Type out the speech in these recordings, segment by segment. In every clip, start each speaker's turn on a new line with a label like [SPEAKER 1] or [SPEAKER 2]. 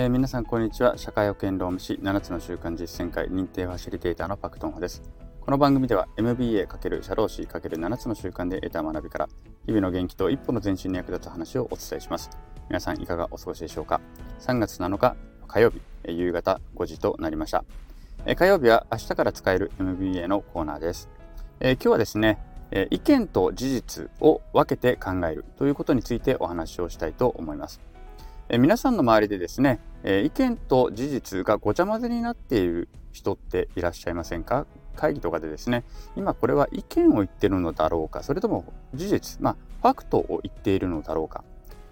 [SPEAKER 1] えー、皆さんこんにちは。社会保険労務士7つの習慣実践会認定ファシリテーターのパクトンホです。この番組では MBA× 社労士 ×7 つの習慣で得た学びから日々の元気と一歩の前進に役立つ話をお伝えします。皆さんいかがお過ごしでしょうか？3月7日火曜日夕方5時となりました。え火曜日は明日から使える MBA のコーナーです。え今日はですね意見と事実を分けて考えるということについてお話をしたいと思います。え皆さんの周りでですね、え意見と事実がごちゃ混ぜになっている人っていらっしゃいませんか？会議とかでですね、今これは意見を言ってるのだろうか、それとも事実、まあ、ファクトを言っているのだろうか、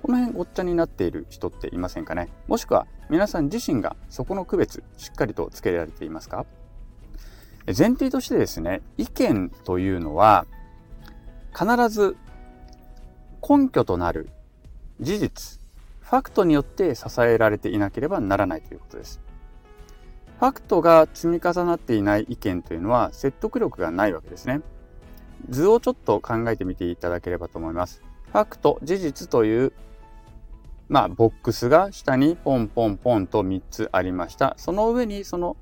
[SPEAKER 1] この辺ごっちゃになっている人っていませんかね？もしくは皆さん自身がそこの区別、しっかりとつけられていますか？前提としてですね、意見というのは必ず根拠となる事実、ファクトによって支えられていなければならないということです。ファクトが積み重なっていない意見というのは説得力がないわけですね。図をちょっと考えてみていただければと思います。ファクト、事実という、まあ、ボックスが下にポンポンポンと3つありました。その上にその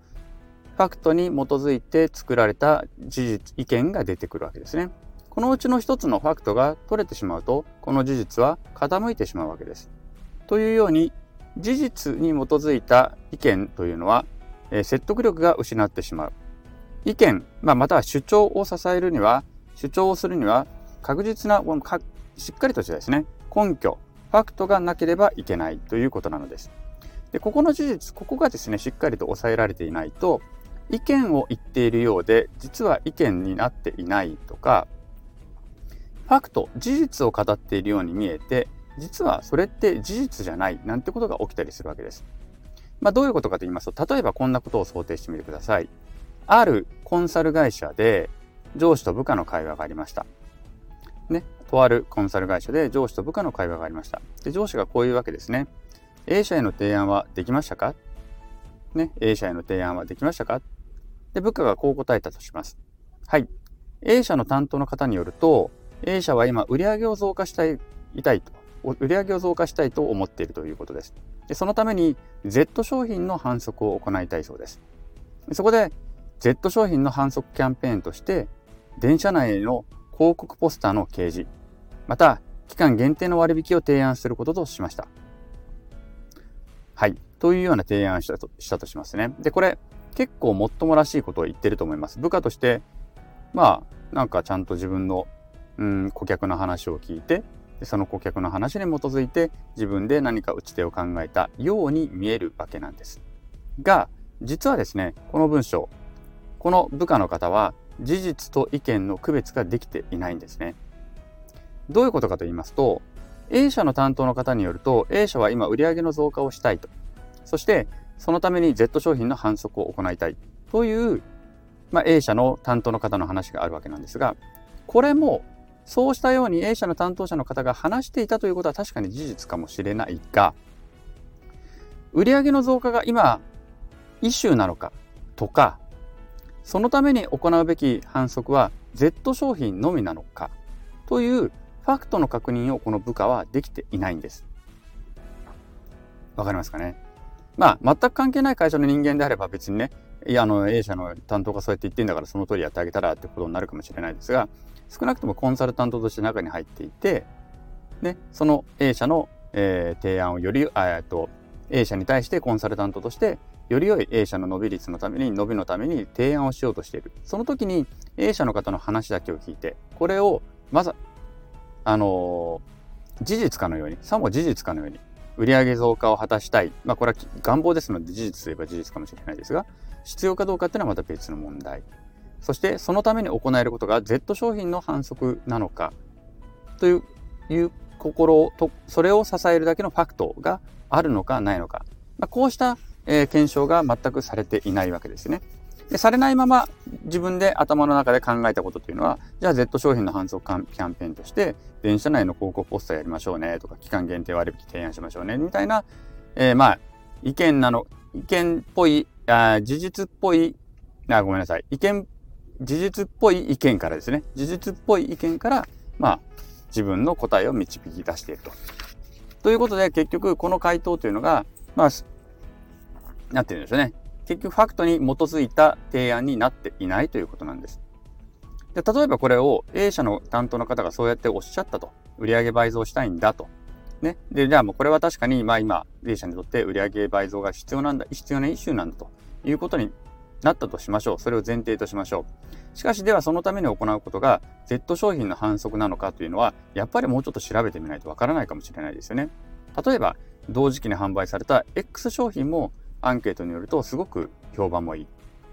[SPEAKER 1] ファクトに基づいて作られた事実、意見が出てくるわけですね。このうちの一つのファクトが取れてしまうと、この事実は傾いてしまうわけです。というように事実に基づいた意見というのは、え、説得力が失ってしまう。意見、まあ、または主張を支えるには、主張をするには確実な、しっかりとしたですね、根拠、ファクトがなければいけないということなのです。で、ここの事実、ここがですね、しっかりと抑えられていないと、意見を言っているようで、実は意見になっていないとか、ファクト、事実を語っているように見えて、実はそれって事実じゃないなんてことが起きたりするわけです。まあ、どういうことかと言いますと、例えばこんなことを想定してみてください。あるコンサル会社で上司と部下の会話がありました。ね、とあるコンサル会社で上司と部下の会話がありました。で、上司がこういうわけですね。A 社への提案はできましたか？ね、A 社への提案はできましたか？で、部下がこう答えたとします。はい。A 社の担当の方によると、A 社は今売上を増加したいたいと売上を増加したいと思っているということです。でそのために Z 商品の反則を行いたいそうです。そこで Z 商品の反則キャンペーンとして電車内の広告ポスターの掲示、また期間限定の割引を提案することとしました。はい。というような提案をしたとしたとしますね。で、これ結構もっともらしいことを言ってると思います。部下として、まあ、なんかちゃんと自分の、うん、顧客の話を聞いて、でその顧客の話に基づいて自分で何か打ち手を考えたように見えるわけなんです。が実はですねこの文章この部下の方は事実と意見の区別ができていないんですね。どういうことかと言いますと A 社の担当の方によると A 社は今売上の増加をしたいとそしてそのために Z 商品の反則を行いたいという、まあ、A 社の担当の方の話があるわけなんですがこれもそうしたように A 社の担当者の方が話していたということは確かに事実かもしれないが、売上の増加が今、イシューなのかとか、そのために行うべき反則は Z 商品のみなのかというファクトの確認をこの部下はできていないんです。わかりますかね？まあ、全く関係ない会社の人間であれば別にね、いや、あの、A 社の担当がそうやって言ってんだからその通りやってあげたらってことになるかもしれないですが、少なくともコンサルタントとして中に入っていて、ね、その A 社の、えー、提案をより、えっと、A 社に対してコンサルタントとして、より良い A 社の伸び率のために、伸びのために提案をしようとしている。その時に A 社の方の話だけを聞いて、これを、まず、あのー、事実かのように、さも事実かのように、売上増加を果たしたい。まあ、これは願望ですので事実といえば事実かもしれないですが、必要かどうかっていうのはまた別の問題。そしてそのために行えることが Z 商品の反則なのかといういう心とそれを支えるだけのファクトがあるのかないのか、まあ、こうした、えー、検証が全くされていないわけですね。でされないまま自分で頭の中で考えたことというのはじゃあ Z 商品の反則キャンペーンとして電車内の広告ポスターやりましょうねとか期間限定割引提案しましょうねみたいな、えー、まあ意見なの意見っぽいあ事実っぽいあごめんなさい意見事実っぽい意見からですね、事実っぽい意見から、まあ、自分の答えを導き出していると。ということで、結局、この回答というのが、まあ、なんて言うんでしょうね。結局ファクトに基づいた提案になっていないということなんです。で例えばこれを A 社の担当の方がそうやっておっしゃったと。売上倍増したいんだと。ね。で、じゃあもうこれは確かに、まあ今、A 社にとって売上倍増が必要なんだ、必要なイシューなんだということになったとしましょう。それを前提としましょう。しかしではそのために行うことが Z 商品の反則なのかというのは、やっぱりもうちょっと調べてみないとわからないかもしれないですよね。例えば、同時期に販売された X 商品もアンケートによるとすごく評判もいい。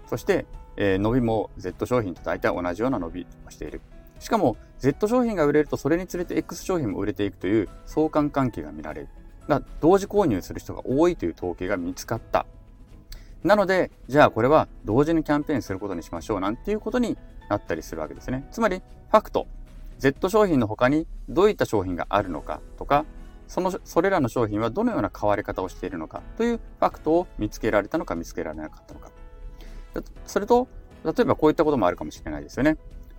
[SPEAKER 1] そして、えー、伸びも Z 商品と大体同じような伸びをしている。しかも Z 商品が売れるとそれにつれて X 商品も売れていくという相関関係が見られる。だ同時購入する人が多いという統計が見つかった。なので、じゃあこれは同時にキャンペーンすることにしましょうなんていうことになったりするわけですね。つまり、ファクト、Z 商品の他にどういった商品があるのかとか、その、それらの商品はどのような買われ方をしているのかというファクトを見つけられたのか見つけられなかったのか。それと、例えばこういったこともあるかもしれないですよね。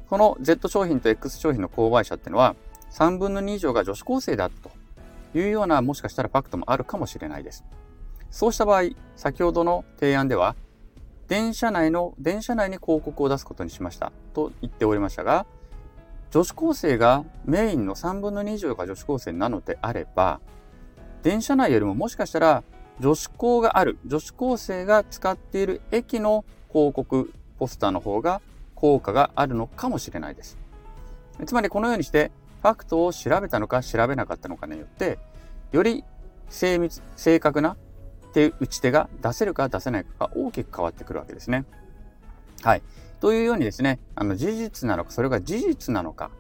[SPEAKER 1] この Z 商品と X 商品の購買者っていうのは、3分の2以上が女子高生だというような、もしかしたらファクトもあるかもしれないです。そうした場合、先ほどの提案では、電車内の、電車内に広告を出すことにしましたと言っておりましたが、女子高生がメインの3分の2以上が女子高生なのであれば、電車内よりももしかしたら女子高がある、女子高生が使っている駅の広告、ポスターの方が効果があるのかもしれないです。つまりこのようにしてファクトを調べたのか調べなかったのかによって、より精密、正確な手打ち手が出せるか出せないかが大きく変わってくるわけですね。はい。というようにですね、あの事実なのか、それが事実なのか、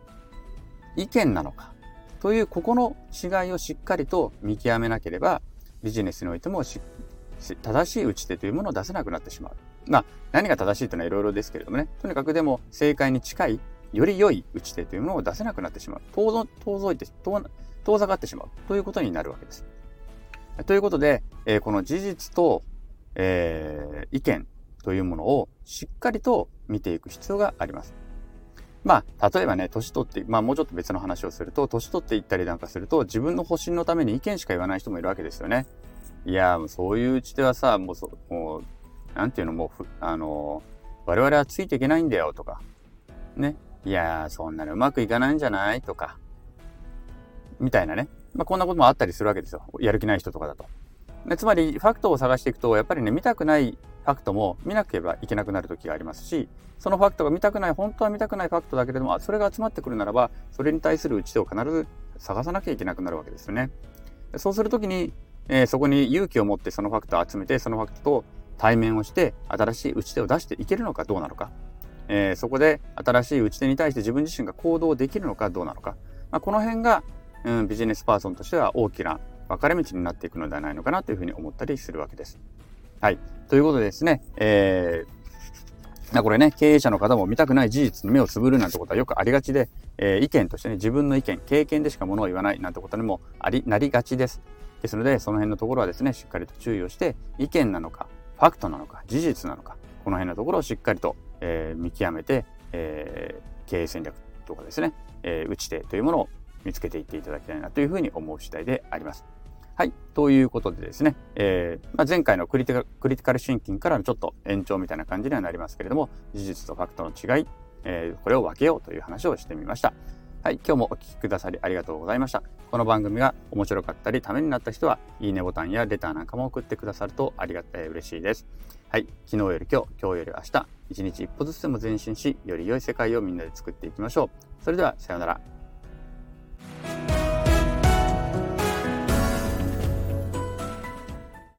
[SPEAKER 1] 意見なのか、というここの違いをしっかりと見極めなければ、ビジネスにおいても正しい打ち手というものを出せなくなってしまう。まあ、何が正しいというのはいろいろですけれどもね、とにかくでも正解に近い、より良い打ち手というものを出せなくなってしまう。遠遠ざいて、遠ざかってしまうということになるわけです。ということで、えー、この事実と、えー、意見というものをしっかりと見ていく必要があります。まあ、例えばね、年取って、まあもうちょっと別の話をすると、年取っていったりなんかすると、自分の保身のために意見しか言わない人もいるわけですよね。いや、もうそういううちではさ、もうそ、もう、なんていうの、もう、あの、我々はついていけないんだよとか、ね。いや、そんなのうまくいかないんじゃないとか、みたいなね。まあこんなこともあったりするわけですよ。やる気ない人とかだと。つまり、ファクトを探していくと、やっぱりね、見たくないファクトも見なければいけなくなる時がありますし、そのファクトが見たくない、本当は見たくないファクトだけれども、それが集まってくるならば、それに対する打ち手を必ず探さなきゃいけなくなるわけですよね。そうするときに、えー、そこに勇気を持ってそのファクトを集めて、そのファクトと対面をして、新しい打ち手を出していけるのかどうなのか。えー、そこで新しい打ち手に対して自分自身が行動できるのかどうなのか。まあ、この辺が、うん、ビジネスパーソンとしては大きな分かれ道になっていくのではないのかなというふうに思ったりするわけです。はい。ということでですね、えー、これね、経営者の方も見たくない事実に目をつぶるなんてことはよくありがちで、えー、意見としてね、自分の意見、経験でしかものを言わないなんてことにもあり、なりがちです。ですので、その辺のところはですね、しっかりと注意をして、意見なのか、ファクトなのか、事実なのか、この辺のところをしっかりと、えー、見極めて、えー、経営戦略とかですね、えー、打ち手というものを見つけていっていただきたいなというふうに思う次第であります。はい。ということでですね、えー、まあ、前回のクリティカルシンキングからのちょっと延長みたいな感じにはなりますけれども、事実とファクトの違い、えー、これを分けようという話をしてみました。はい。今日もお聴きくださりありがとうございました。この番組が面白かったり、ためになった人は、いいねボタンやレターなんかも送ってくださるとありがたい、嬉しいです。はい。昨日より今日、今日より明日、一日一歩ずつでも前進し、より良い世界をみんなで作っていきましょう。それでは、さようなら。